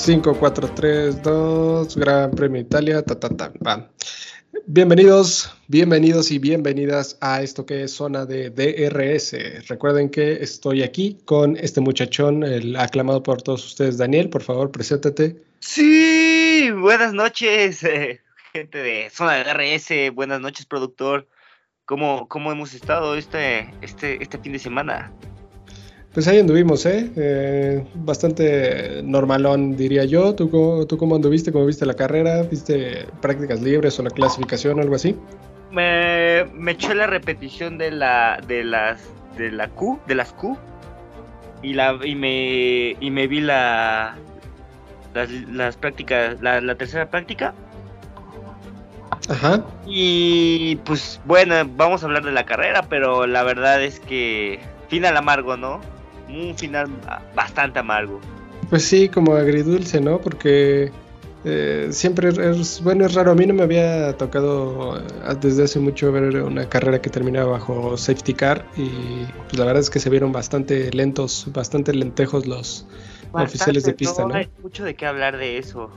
5, 4, 3, 2, Gran Premio Italia, ta, ta, ta, va. Bienvenidos, bienvenidos y bienvenidas a esto que es zona de DRS. Recuerden que estoy aquí con este muchachón, el aclamado por todos ustedes, Daniel. Por favor, preséntate. Sí, buenas noches, eh, gente de zona de DRS. Buenas noches, productor. ¿Cómo, cómo hemos estado este, este, este fin de semana? Pues ahí anduvimos, ¿eh? ¿eh? Bastante normalón, diría yo. ¿Tú, cómo- ¿Tú cómo anduviste? ¿Cómo viste la carrera? ¿Viste prácticas libres o la clasificación o algo así? Me, me eché la repetición de la de las de la Q, de las Q y la y me y me vi la las, las prácticas, la, la tercera práctica Ajá. y pues bueno, vamos a hablar de la carrera, pero la verdad es que final amargo, ¿no? Un final bastante amargo. Pues sí, como agridulce, ¿no? Porque eh, siempre es- bueno, es raro. A mí no me había tocado eh, desde hace mucho ver una carrera que terminaba bajo safety car y pues, la verdad es que se vieron bastante lentos, bastante lentejos los oficiales de pista, ¿no? Hay mucho de qué hablar de eso.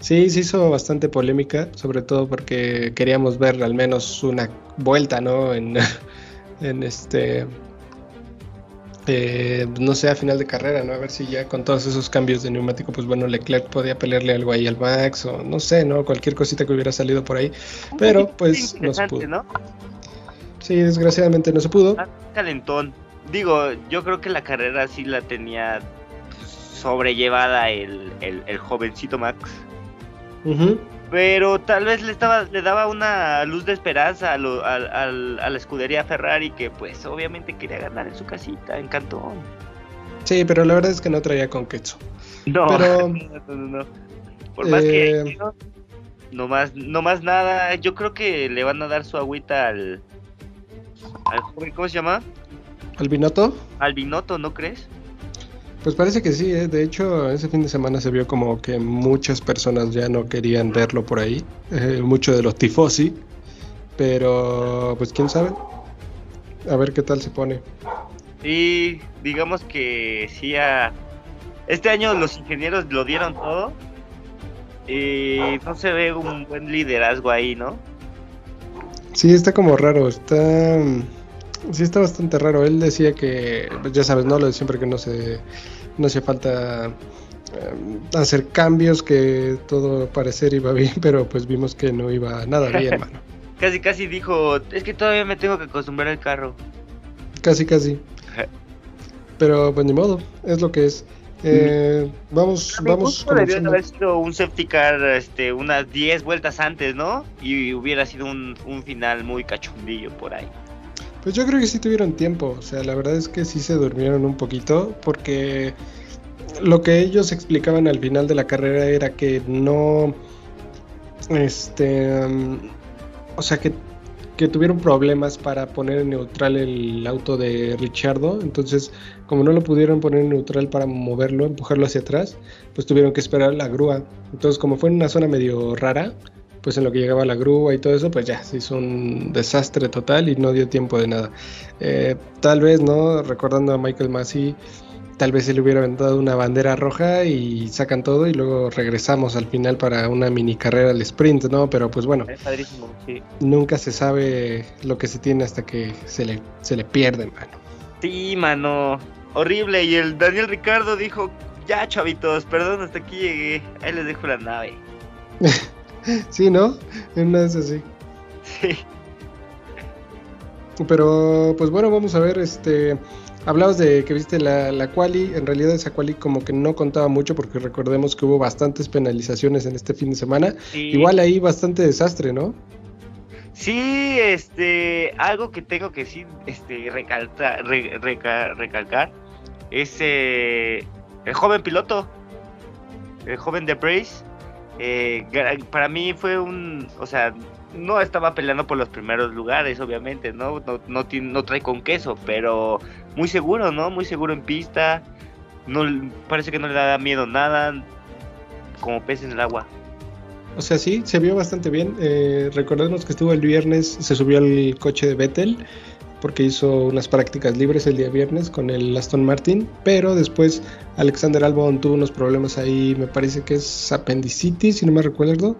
Sí, se hizo bastante polémica, sobre todo porque queríamos ver al menos una vuelta, ¿no? En, en este, eh, no sé, a final de carrera, ¿no? A ver si ya con todos esos cambios de neumático, pues bueno, Leclerc podía pelearle algo ahí al Max o no sé, ¿no? Cualquier cosita que hubiera salido por ahí. Pero pues no se pudo. ¿no? Sí, desgraciadamente no se pudo. Calentón. Digo, yo creo que la carrera sí la tenía sobrellevada el, el, el jovencito Max. Ujú. Pero tal vez le estaba le daba una luz de esperanza a, lo- al- al- a la escudería Ferrari que pues obviamente quería ganar en su casita, en Cantón. Sí, pero la verdad es que no traía con queso. No, Pero- no, no, no. Por más que Eh, no, no más, no más nada, yo creo que le van a dar su agüita al, al ¿cómo se llama? ¿Albinoto? Al Binotto, ¿no crees? Pues parece que sí, ¿eh? de hecho ese fin de semana se vio como que muchas personas ya no querían verlo por ahí, eh, mucho de los tifosi, pero pues quién sabe, a ver qué tal se pone. Y digamos que sí, a- este año los ingenieros lo dieron todo. Y no se ve un buen liderazgo ahí, ¿no? Sí, está como raro, está... Sí, está bastante raro. Él decía que, ya sabes, ¿no? Lo de siempre que no se... No hacía falta eh, hacer cambios, que todo parecer iba bien, pero pues vimos que no iba nada bien, mano. Casi, casi dijo, es que todavía me tengo que acostumbrar al carro. Casi, casi. Pero pues ni modo, es lo que es. Eh, vamos, mi vamos gusto debió haber sido un safety car este, unas 10 vueltas antes, ¿no? Y hubiera sido un, un final muy cachondillo por ahí. Pues yo creo que sí tuvieron tiempo, o sea, la verdad es que sí se durmieron un poquito, porque lo que ellos explicaban al final de la carrera era que no, este, mm, o sea, que, que tuvieron problemas para poner en neutral el auto de Richardo, entonces como no lo pudieron poner en neutral para moverlo, empujarlo hacia atrás, pues tuvieron que esperar la grúa. Entonces como fue en una zona medio rara, pues en lo que llegaba la grúa y todo eso, pues ya se hizo un desastre total y no dio tiempo de nada. Eh, tal vez, ¿no? Recordando a Michael Massey, tal vez se le hubiera aventado una bandera roja y sacan todo y luego regresamos al final para una mini carrera al sprint, ¿no? Pero pues bueno, Es padrísimo, sí. nunca se sabe lo que se tiene hasta que se le, se le pierde, mano. Sí, mano. Horrible. Y el Daniel Ricardo dijo, ya chavitos, perdón, hasta aquí llegué. Ahí les dejo la nave. Sí, ¿no? En una esas sí. Sí. Pero pues bueno, vamos a ver, este, hablabas de que viste la, la quali, en realidad esa quali como que no contaba mucho porque recordemos que hubo bastantes penalizaciones en este fin de semana, Sí. igual ahí bastante desastre, ¿no? Sí, este, algo que tengo que sí, este, recalcar, re- reca- recalcar es eh, el joven piloto, el joven de Brace. Eh, para mí fue un, o sea, no estaba peleando por los primeros lugares, obviamente, ¿no? No, no, no trae con queso, pero muy seguro, ¿no? Muy seguro en pista. No, parece que no le da miedo nada, como pez en el agua. O sea, sí, se vio bastante bien. Eh, recordemos que estuvo el viernes, se subió al coche de Vettel porque hizo unas prácticas libres el día viernes con el Aston Martin, pero después Alexander Albon tuvo unos problemas ahí, me parece que es apendicitis, si no me recuerdo,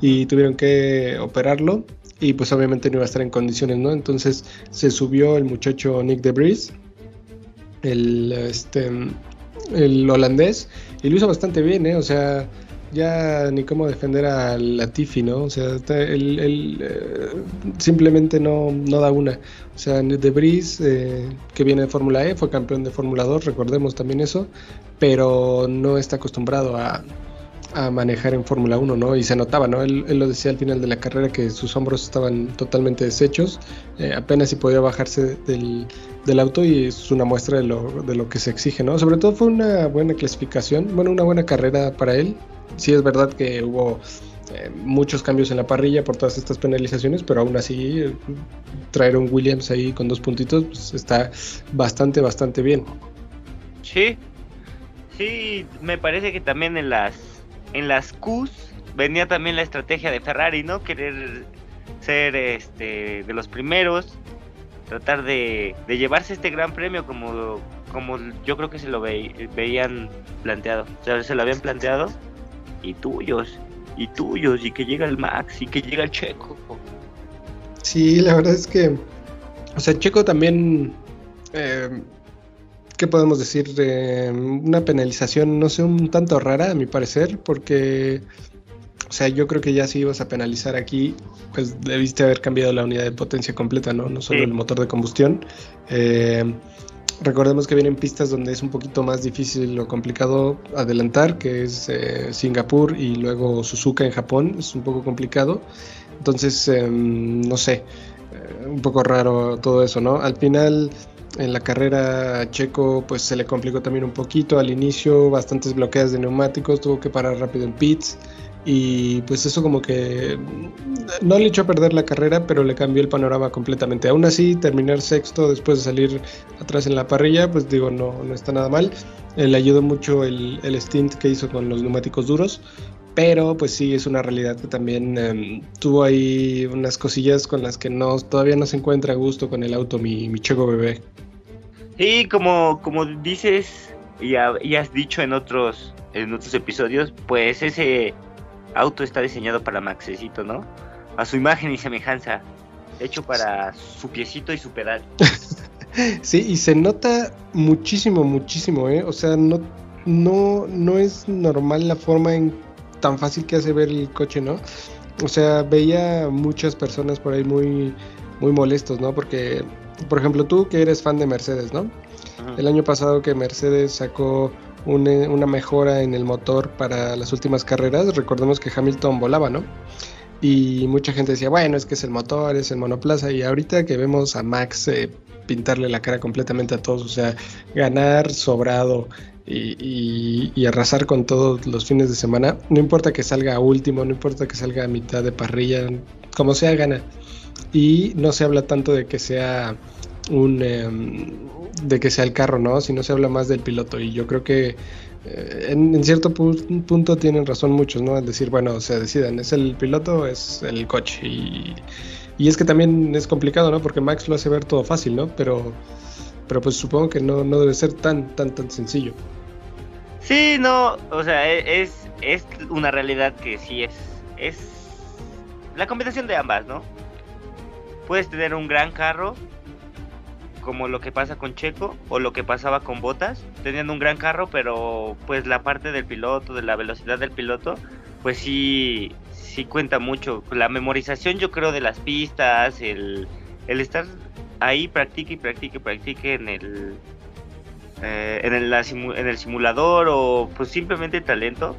y tuvieron que operarlo y pues obviamente no iba a estar en condiciones, ¿no? Entonces se subió el muchacho Nick DeBris, el, este, el holandés, y lo hizo bastante bien, ¿eh? O sea, ya ni cómo defender a Latifi, ¿no? O sea, él, eh, simplemente no, no, da una. O sea, De Vries, eh, que viene de Fórmula E, fue campeón de Fórmula 2, recordemos también eso, pero no está acostumbrado a, a manejar en Fórmula 1, ¿no? Y se notaba, ¿no? Él, lo decía al final de la carrera que sus hombros estaban totalmente deshechos, eh, apenas si podía bajarse del, del, auto y es una muestra de lo, de lo que se exige, ¿no? Sobre todo fue una buena clasificación, bueno, una buena carrera para él. Sí es verdad que hubo eh, muchos cambios en la parrilla por todas estas penalizaciones, pero aún así traer un Williams ahí con dos puntitos pues, está bastante, bastante bien. Sí, sí, me parece que también en las en las Qs venía también la estrategia de Ferrari, ¿no? Querer ser este de los primeros, tratar de, llevarse este gran premio como, como yo creo que se lo veían planteado. O sea, se lo habían planteado y tuyos, y tuyos, y que llega el Max, y que llega el Checo. Sí, la verdad es que, o sea, Checo también eh, ¿qué podemos decir? una penalización, no sé, un tanto rara a mi parecer, porque, o sea, yo creo que ya si ibas a penalizar aquí, pues debiste haber cambiado la unidad de potencia completa, ¿no? No solo el motor de combustión. Eh, recordemos que vienen pistas donde es un poquito más difícil o complicado adelantar, que es eh, Singapur y luego Suzuka en Japón, es un poco complicado. Entonces, em, no sé, eh, un poco raro todo eso, ¿no? Al final en la carrera Checo pues se le complicó también un poquito al inicio, bastantes bloqueos de neumáticos, tuvo que parar rápido en pits y pues eso como que no le echó a perder la carrera, pero le cambió el panorama completamente. Aún así, terminar sexto después de salir atrás en la parrilla, pues digo, no, no está nada mal. Eh, le ayudó mucho el, el stint que hizo con los neumáticos duros, pero pues sí es una realidad que también em, tuvo ahí unas cosillas con las que no todavía no se encuentra a gusto con el auto mi, mi Checo bebé. Sí, como, como dices y, has dicho en otros, en otros episodios, pues ese auto está diseñado para Maxecito, ¿no? A su imagen y semejanza, hecho para su piecito y su pedal. sí, y se nota muchísimo, muchísimo, ¿eh? O sea, no, no, no es normal la forma en tan fácil que hace ver el coche, ¿no? O sea, veía muchas personas por ahí muy, muy molestos, ¿no? Porque por ejemplo, tú que eres fan de Mercedes, ¿no? El año pasado que Mercedes sacó una mejora en el motor para las últimas carreras, recordemos que Hamilton volaba, ¿no? Y mucha gente decía, bueno, es que es el motor, es el monoplaza, y ahorita que vemos a Max eh, pintarle la cara completamente a todos, o sea, ganar sobrado y, y, arrasar con todos los fines de semana, no importa que salga a último, no importa que salga a mitad de parrilla, como sea, gana y no se habla tanto de que sea un em, de que sea el carro, ¿no? Sino se habla más del piloto y yo creo que eh, en, cierto punto tienen razón muchos, ¿no? Al decir, bueno, se decidan, ¿es el piloto o es el coche? Y, y, es que también es complicado, ¿no? Porque Max lo hace ver todo fácil, ¿no? Pero, pero pues supongo que no, no debe ser tan, tan, tan sencillo. Sí, no, o sea, e, es, es una realidad que sí es, es la combinación de ambas, ¿no? Puedes tener un gran carro, como lo que pasa con Checo o lo que pasaba con Botas, teniendo un gran carro, pero pues la parte del piloto, de la velocidad del piloto, pues sí, sí cuenta mucho. La memorización yo creo de las pistas, el, el estar ahí, practique y practique practique en el, eh, en, el, en el simulador o pues simplemente talento,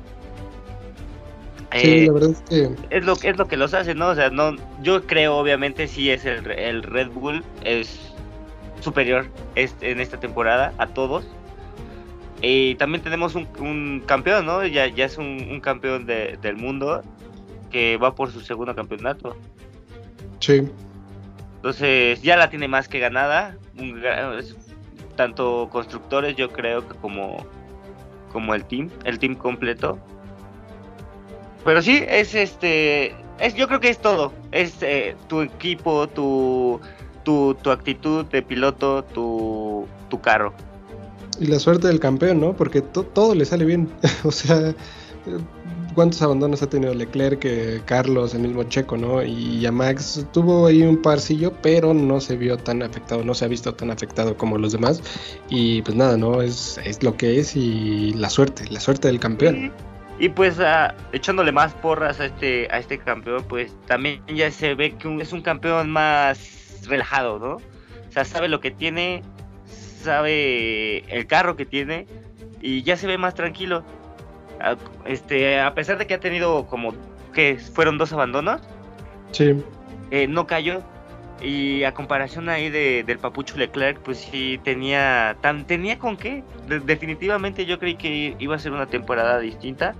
Sí, la verdad es que... Es lo, es lo que los hace, ¿no? O sea, no, yo creo, obviamente, sí es el, el Red Bull, es superior este, en esta temporada a todos. Y también tenemos un, campeón, ¿no? Ya, ya es un, campeón del mundo que va por su segundo campeonato. Sí. Entonces ya la tiene más que ganada. tanto constructores yo creo que como, como el team, el team completo. Pero sí, es este. Es, yo creo que es todo. Es eh, tu equipo, tu, tu, tu actitud de piloto, tu, tu carro. Y la suerte del campeón, ¿no? Porque todo le sale bien. o sea, ¿cuántos abandonos ha tenido Leclerc, que Carlos, el mismo Checo, ¿no? Y a Max tuvo ahí un parcillo, pero no se vio tan afectado, no se ha visto tan afectado como los demás. Y pues nada, ¿no? Es, es lo que es y la suerte, la suerte del campeón. Y pues uh, echándole más porras a este, a este campeón, pues también ya se ve que es un campeón más relajado, ¿no? O sea, sabe lo que tiene, sabe el carro que tiene y ya se ve más tranquilo. Uh, este, a pesar de que ha tenido como que fueron dos abandonos, sí. Eh, no cayó, y a comparación ahí de, del Papucho Leclerc, pues sí tenía, tan, tenía con qué. definitivamente yo creí que iba a ser una temporada distinta.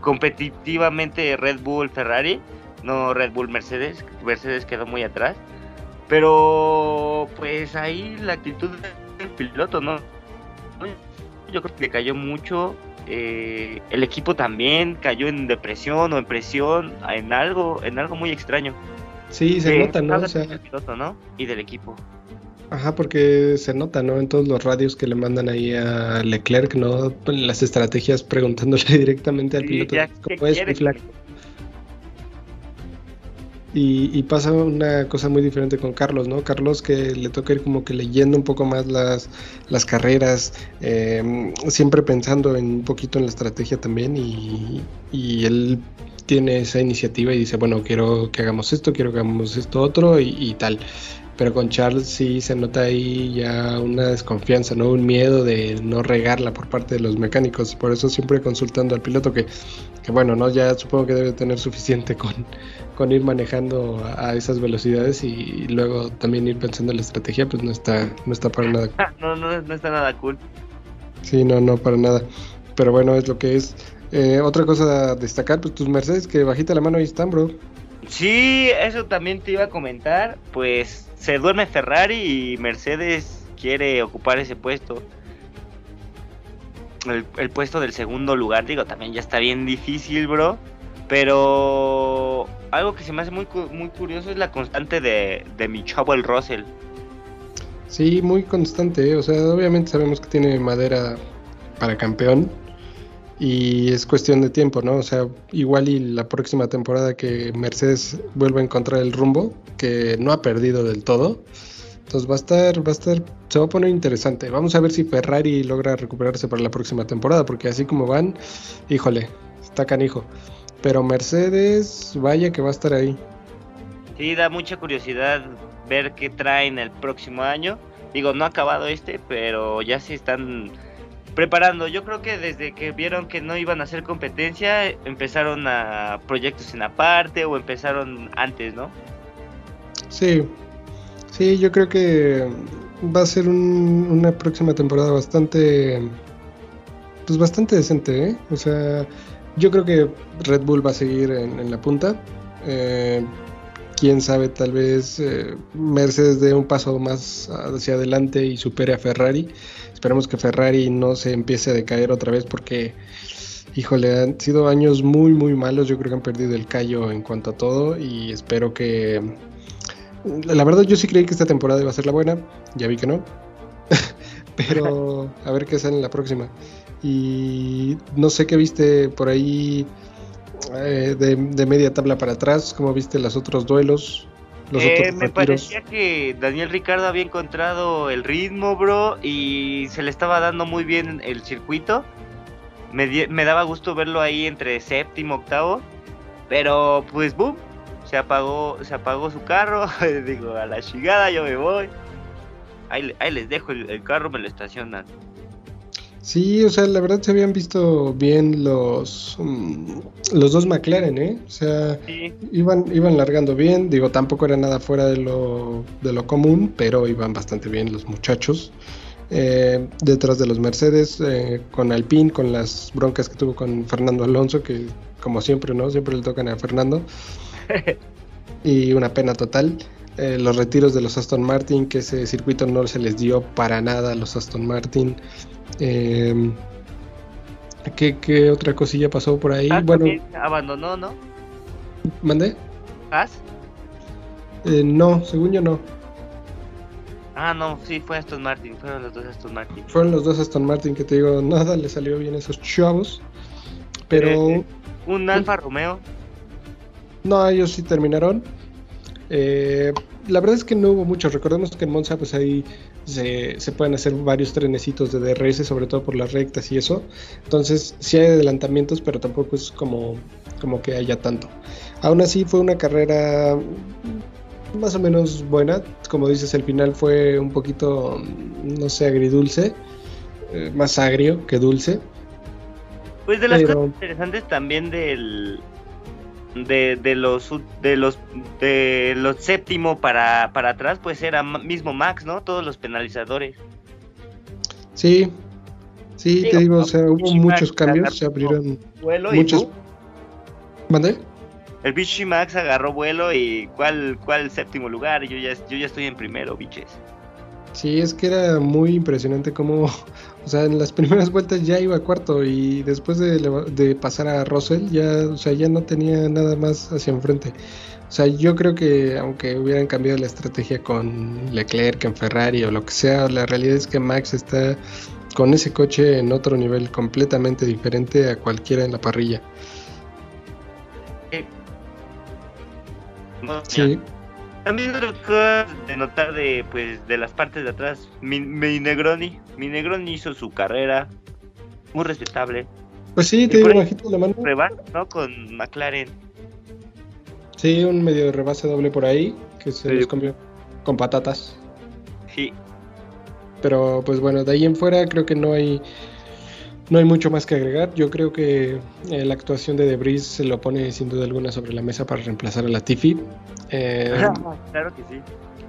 Competitivamente Red Bull Ferrari, no Red Bull Mercedes. Mercedes quedó muy atrás. Pero pues ahí la actitud del piloto, ¿no? Yo creo que cayó mucho. Eh, el equipo también cayó en depresión o en presión, en algo, en algo muy extraño. Sí, se nota, ¿no? O sea, ¿no? Y del equipo. Ajá, porque se nota, ¿no? En todos los radios que le mandan ahí a Leclerc, ¿no? Las estrategias preguntándole directamente al piloto cómo es, Y, y, pasa una cosa muy diferente con Carlos, ¿no? Carlos que le toca ir como que leyendo un poco más las, las carreras, em, siempre pensando en un poquito en la estrategia también y, y él tiene esa iniciativa y dice, bueno, quiero que hagamos esto, quiero que hagamos esto otro y, tal. Pero con Charles sí se nota ahí ya una desconfianza, ¿no? Un miedo de no regarla por parte de los mecánicos. Por eso siempre consultando al piloto que, que bueno, ¿no? Ya supongo que debe tener suficiente con, con ir manejando a, esas velocidades y, luego también ir pensando en la estrategia, pues no está, no está para nada. no, no, no está nada cool. Sí, no, no, para nada. Pero bueno, es lo que es. Eh, otra cosa a destacar, pues tus Mercedes que bajita la mano ahí están, bro. Sí, eso también te iba a comentar. Pues se duerme Ferrari y Mercedes quiere ocupar ese puesto. El, puesto del segundo lugar, digo, también ya está bien difícil, bro. Pero algo que se me hace muy, muy curioso es la constante de, de mi chavo el Russell. Sí, muy constante, ¿eh? o sea, obviamente sabemos que tiene madera para campeón, y es cuestión de tiempo, ¿no? O sea, igual y la próxima temporada que Mercedes vuelva a encontrar el rumbo, que no ha perdido del todo. Entonces va a estar, va a estar, se va a poner interesante. Vamos a ver si Ferrari logra recuperarse para la próxima temporada, porque así como van, híjole, está canijo. Pero Mercedes, vaya que va a estar ahí. Sí, da mucha curiosidad ver qué traen el próximo año. Digo, no ha acabado este, pero ya se están preparando. Yo creo que desde que vieron que no iban a hacer competencia, empezaron a proyectos en aparte o empezaron antes, ¿no? Sí, sí, yo creo que va a ser una próxima temporada bastante, pues bastante decente, ¿eh? O sea, yo creo que Red Bull va a seguir en, la punta. Eh, quién sabe, tal vez eh, Mercedes dé un paso más hacia adelante y supere a Ferrari. Esperemos que Ferrari no se empiece a decaer otra vez porque, híjole, han sido años muy, muy malos. Yo creo que han perdido el callo en cuanto a todo y espero que... La verdad yo sí creí que esta temporada iba a ser la buena, ya vi que no. Pero a ver qué sale en la próxima. Y no sé qué viste por ahí eh, de, de, media tabla para atrás, cómo viste los otros duelos. Eh, me parecía que Daniel Ricardo había encontrado el ritmo, bro, y se le estaba dando muy bien el circuito. Me, me daba gusto verlo ahí entre séptimo, octavo, pero pues boom, se apagó, se apagó su carro. Digo, a la chingada yo me voy. Ahí, ahí les dejo el, el carro, me lo estacionan. Sí, o sea, la verdad se habían visto bien los, mm, los dos McLaren, ¿eh? O sea, iban, iban largando bien, digo, tampoco era nada fuera de lo, de lo común, pero iban bastante bien los muchachos. Eh, detrás de los Mercedes, eh, con Alpine, con las broncas que tuvo con Fernando Alonso, que como siempre, ¿no? Siempre le tocan a Fernando. y una pena total. Eh, los retiros de los Aston Martin, que ese circuito no se les dio para nada a los Aston Martin. Eh, ¿qué, otra cosilla pasó por ahí? bueno, abandonó, ¿no? ¿Mandé? ¿As? Eh, no, según yo no. Ah, no, sí, fue Aston Martin, fueron los dos Aston Martin. Fueron los dos Aston Martin que te digo, nada le salió bien a esos chavos. Pero. un Alfa Romeo. No, ellos sí terminaron. Eh, la verdad es que no hubo mucho. Recordemos que en Monza, pues ahí se, pueden hacer varios trenecitos de DRS, sobre todo por las rectas y eso. Entonces, sí hay adelantamientos, pero tampoco es como, como que haya tanto. Aún así, fue una carrera más o menos buena. Como dices, el final fue un poquito, no sé, agridulce. Eh, más agrio que dulce. Pues de las cosas interesantes también del, de, los de los de los séptimo para, para atrás pues era mismo Max no todos los penalizadores. Sí sí, te digo o sea hubo muchos cambios se abrieron muchos ¿Mande? el Bichi Max agarró vuelo y cuál cuál séptimo lugar yo ya yo ya estoy en primero biches Sí, es que era muy impresionante cómo, o sea, en las primeras vueltas ya iba cuarto y después de, pasar a Russell ya, o sea, ya no tenía nada más hacia enfrente. O sea, yo creo que aunque hubieran cambiado la estrategia con Leclerc, en Ferrari o lo que sea, la realidad es que Max está con ese coche en otro nivel completamente diferente a cualquiera en la parrilla. Sí. También de notar de pues de las partes de atrás, mi, Negroni, mi Negroni hizo su carrera muy respetable. Pues sí, te digo bajito la mano. ¿no? Con McLaren. Sí, un medio rebase doble por ahí que se les comió con patatas. Sí. Pero pues bueno, de ahí en fuera creo que no hay no hay mucho más que agregar. Yo creo que eh, la actuación de Debris se lo pone sin duda alguna sobre la mesa para reemplazar a la Tiffy. Eh, claro que sí.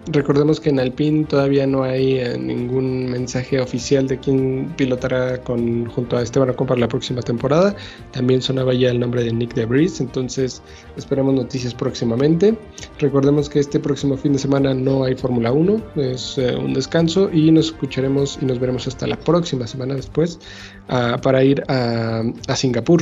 Recordemos que en Alpine todavía no hay eh, ningún mensaje oficial de quién pilotará con, junto a Esteban Ocon para la próxima temporada. También sonaba ya el nombre de Nick Debris, entonces esperemos noticias próximamente. Recordemos que este próximo fin de semana no hay Fórmula 1, es eh, un descanso y nos escucharemos y nos veremos hasta la próxima semana después ah, para ir a Singapur.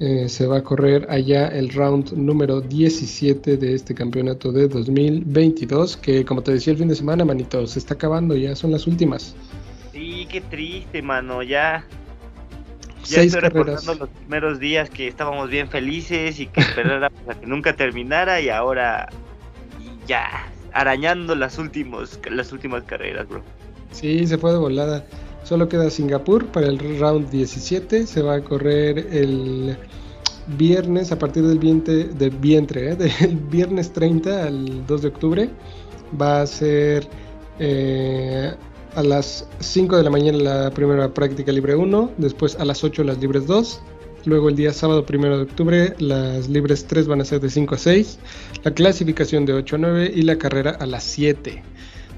Eh, se va a correr allá el round número 17 de este campeonato de 2022, que como te decía el fin de semana, manito, se está acabando, ya son las últimas. Sí, qué triste, mano, ya. Ya estoy recordando los primeros días que estábamos bien felices y que esperábamos a que nunca terminara y ahora ya arañando las últimos las últimas carreras, bro. Sí, se fue de volada. Solo queda Singapur para el round 17. Se va a correr el viernes a partir del vientre, ¿eh? del viernes 30 al 2 de octubre. Va a ser eh, a las 5 de la mañana la primera práctica libre 1, después a las 8 las libres 2. Luego el día sábado 1 de octubre las libres 3 van a ser de 5 a 6, la clasificación de 8 a 9 y la carrera a las 7.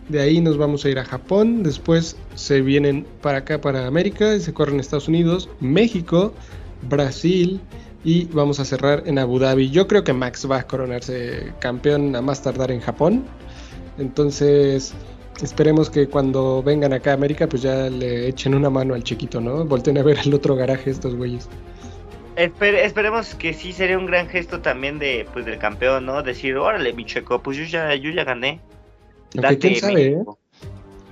De ahí nos vamos a ir a Japón. Después se vienen para acá, para América. Y se corren Estados Unidos, México, Brasil. Y vamos a cerrar en Abu Dhabi. Yo creo que Max va a coronarse campeón a más tardar en Japón. Entonces, esperemos que cuando vengan acá a América, pues ya le echen una mano al chiquito, ¿no? Volten a ver el otro garaje estos güeyes. esperemos que sí sería un gran gesto también de pues del campeón, ¿no? Decir, órale, mi checo, pues yo ya, yo ya gané. Aunque quién sabe, ¿eh?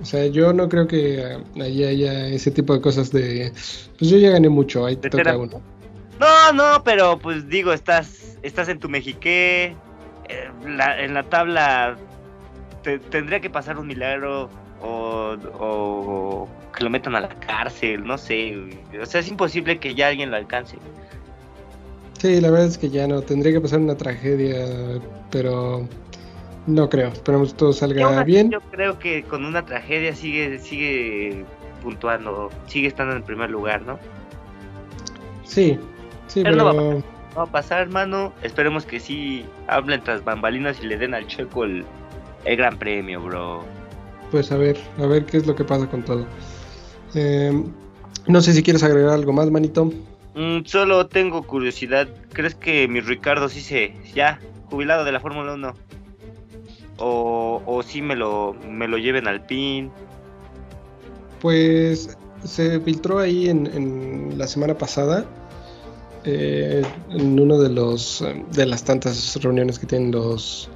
O sea, yo no creo que ahí haya ese tipo de cosas de. Pues yo ya gané mucho, ahí te toca uno. No, no, pero pues digo, estás, estás en tu Mexiqué. Eh, en la tabla tendría que pasar un milagro o, o, que lo metan a la cárcel, no sé. O sea, es imposible que ya alguien lo alcance. Sí, la verdad es que ya no. Tendría que pasar una tragedia, pero no creo, esperamos que todo salga bien. Yo creo que con una tragedia sigue, sigue puntuando, sigue estando en el primer lugar, ¿no? Sí, sí, pero... No va, a pasar, hermano. Esperemos que sí hablen tras bambalinas y le den al Checo el, gran premio, bro. Pues a ver, a ver qué es lo que pasa con todo. Em, no sé si quieres agregar algo más, manito. Mm, solo tengo curiosidad. ¿Crees que mi Ricardo sí se... ya, jubilado de la Fórmula 1? o, o si me lo, me lo lleven al PIN? Pues se filtró ahí en, la semana pasada, eh, en uno de los de las tantas reuniones que tienen los,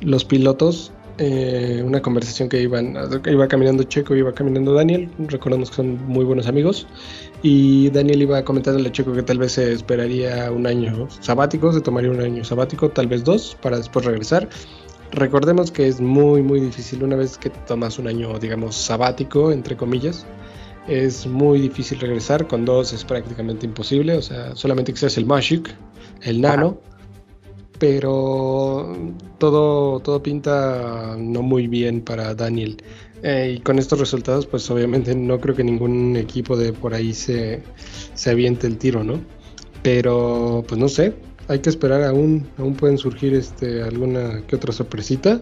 los pilotos, eh, una conversación que iban, iba caminando Checo, iba caminando Daniel, recordamos que son muy buenos amigos, y Daniel iba comentando a Checo que tal vez se esperaría un año sabático, se tomaría un año sabático, tal vez dos, para después regresar. Recordemos que es muy, muy difícil una vez que tomas un año, digamos, sabático, entre comillas, es muy difícil regresar, con dos es prácticamente imposible, o sea, solamente que seas el Magic, el Nano pero todo, todo pinta no muy bien para Daniel. Eh, y con estos resultados, pues obviamente no creo que ningún equipo de por ahí se, se aviente el tiro, ¿no? Pero, pues no sé, hay que esperar aún, aún pueden surgir este, alguna que otra sorpresita,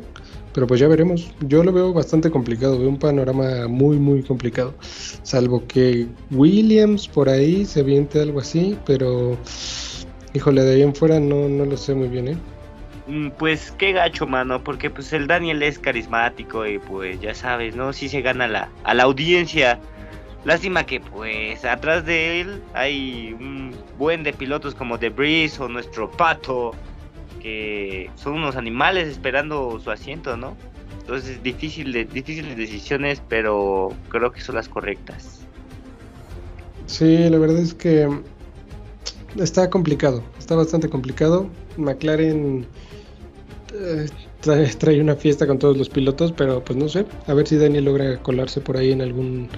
pero pues ya veremos. Yo lo veo bastante complicado, veo un panorama muy, muy complicado, salvo que Williams por ahí se aviente algo así, pero Híjole, de ahí en fuera no, no lo sé muy bien, ¿eh? Mm, pues qué gacho, mano, porque pues el Daniel es carismático y pues ya sabes, ¿no? Sí se gana la, a la audiencia. Lástima que pues atrás de él hay un buen de pilotos como The Breeze o nuestro Pato, que son unos animales esperando su asiento, ¿no? Entonces difícil de, difíciles decisiones, pero creo que son las correctas. Sí, la verdad es que está complicado, está bastante complicado. McLaren eh, trae, una fiesta con todos los pilotos, pero pues no sé, a ver si Daniel logra colarse por ahí en algún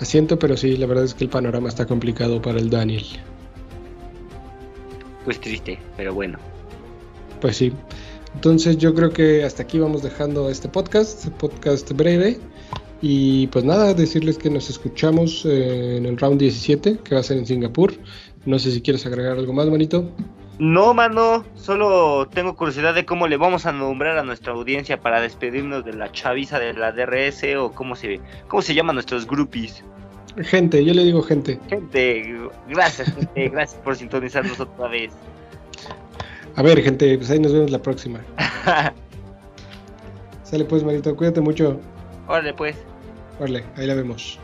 asiento, pero sí, la verdad es que el panorama está complicado para el Daniel. Pues triste, pero bueno. Pues sí. Entonces yo creo que hasta aquí vamos dejando este podcast, podcast breve. Y pues nada, decirles que nos escuchamos eh, en el round 17, que va a ser en Singapur. No sé si quieres agregar algo más, manito. No, mano, solo tengo curiosidad de cómo le vamos a nombrar a nuestra audiencia para despedirnos de la chaviza de la DRS o cómo se, cómo se llaman nuestros groupies. Gente, yo le digo gente. Gente, gracias, gente, gracias por sintonizarnos otra vez. A ver, gente, pues ahí nos vemos la próxima. Sale pues, manito, cuídate mucho. Órale, pues. Órale, ahí la vemos.